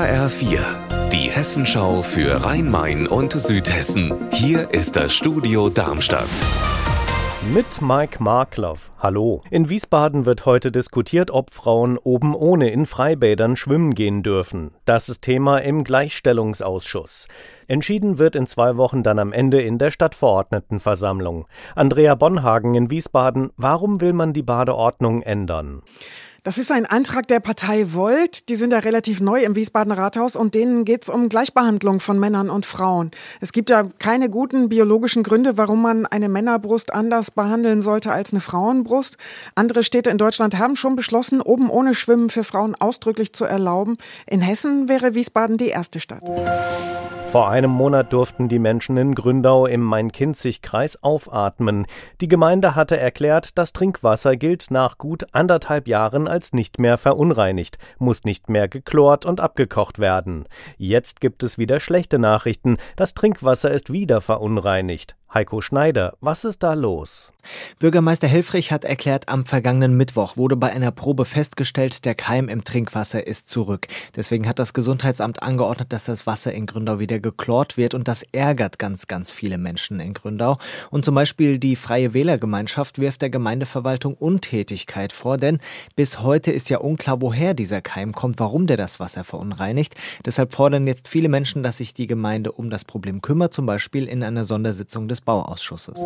HR4, die Hessenschau für Rhein-Main und Südhessen. Hier ist das Studio Darmstadt. Mit Mike Markloff. Hallo. In Wiesbaden wird heute diskutiert, ob Frauen oben ohne in Freibädern schwimmen gehen dürfen. Das ist Thema im Gleichstellungsausschuss. Entschieden wird in zwei Wochen dann am Ende in der Stadtverordnetenversammlung. Andrea Bonhagen in Wiesbaden. Warum will man die Badeordnung ändern? Das ist ein Antrag der Partei Volt. Die sind ja relativ neu im Wiesbadener Rathaus und denen geht es um Gleichbehandlung von Männern und Frauen. Es gibt ja keine guten biologischen Gründe, warum man eine Männerbrust anders behandeln sollte als eine Frauenbrust. Andere Städte in Deutschland haben schon beschlossen, oben ohne Schwimmen für Frauen ausdrücklich zu erlauben. In Hessen wäre Wiesbaden die erste Stadt. Vor einem Monat durften die Menschen in Gründau im Main-Kinzig-Kreis aufatmen. Die Gemeinde hatte erklärt, das Trinkwasser gilt nach gut anderthalb Jahren als nicht mehr verunreinigt, muss nicht mehr geklort und abgekocht werden. Jetzt gibt es wieder schlechte Nachrichten. Das Trinkwasser ist wieder verunreinigt. Heiko Schneider, was ist da los? Bürgermeister Helfrich hat erklärt, am vergangenen Mittwoch wurde bei einer Probe festgestellt, der Keim im Trinkwasser ist zurück. Deswegen hat das Gesundheitsamt angeordnet, dass das Wasser in Gründau wieder geklort wird und das ärgert ganz, ganz viele Menschen in Gründau. Und zum Beispiel die Freie Wählergemeinschaft wirft der Gemeindeverwaltung Untätigkeit vor, denn bis heute ist ja unklar, woher dieser Keim kommt, warum der das Wasser verunreinigt. Deshalb fordern jetzt viele Menschen, dass sich die Gemeinde um das Problem kümmert, zum Beispiel in einer Sondersitzung des Bauausschusses.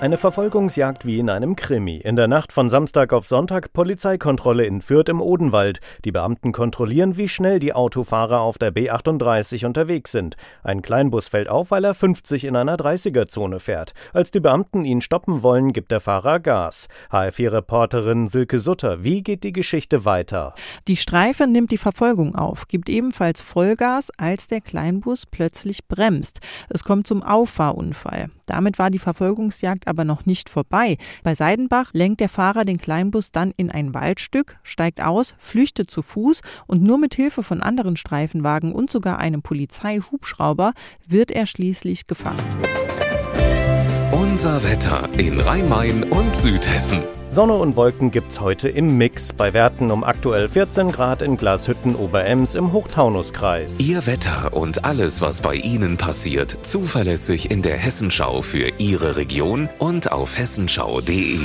Eine Verfolgungsjagd wie in einem Krimi. In der Nacht von Samstag auf Sonntag Polizeikontrolle in Fürth im Odenwald. Die Beamten kontrollieren, wie schnell die Autofahrer auf der B38 unterwegs sind. Ein Kleinbus fällt auf, weil er 50 in einer 30er-Zone fährt. Als die Beamten ihn stoppen wollen, gibt der Fahrer Gas. HF4-Reporterin Silke Sutter, wie geht die Geschichte weiter? Die Streife nimmt die Verfolgung auf, gibt ebenfalls Vollgas, als der Kleinbus plötzlich bremst. Es kommt zum Auffahrunfall. Damit war die Verfolgungsjagd aber noch nicht vorbei. Bei Seidenbach lenkt der Fahrer den Kleinbus dann in ein Waldstück, steigt aus, flüchtet zu Fuß und nur mit Hilfe von anderen Streifenwagen und sogar einem Polizeihubschrauber wird er schließlich gefasst. Unser Wetter in Rhein-Main und Südhessen. Sonne und Wolken gibt's heute im Mix, bei Werten um aktuell 14 Grad in Glashütten Oberems im Hochtaunuskreis. Ihr Wetter und alles, was bei Ihnen passiert, zuverlässig in der Hessenschau für Ihre Region und auf hessenschau.de.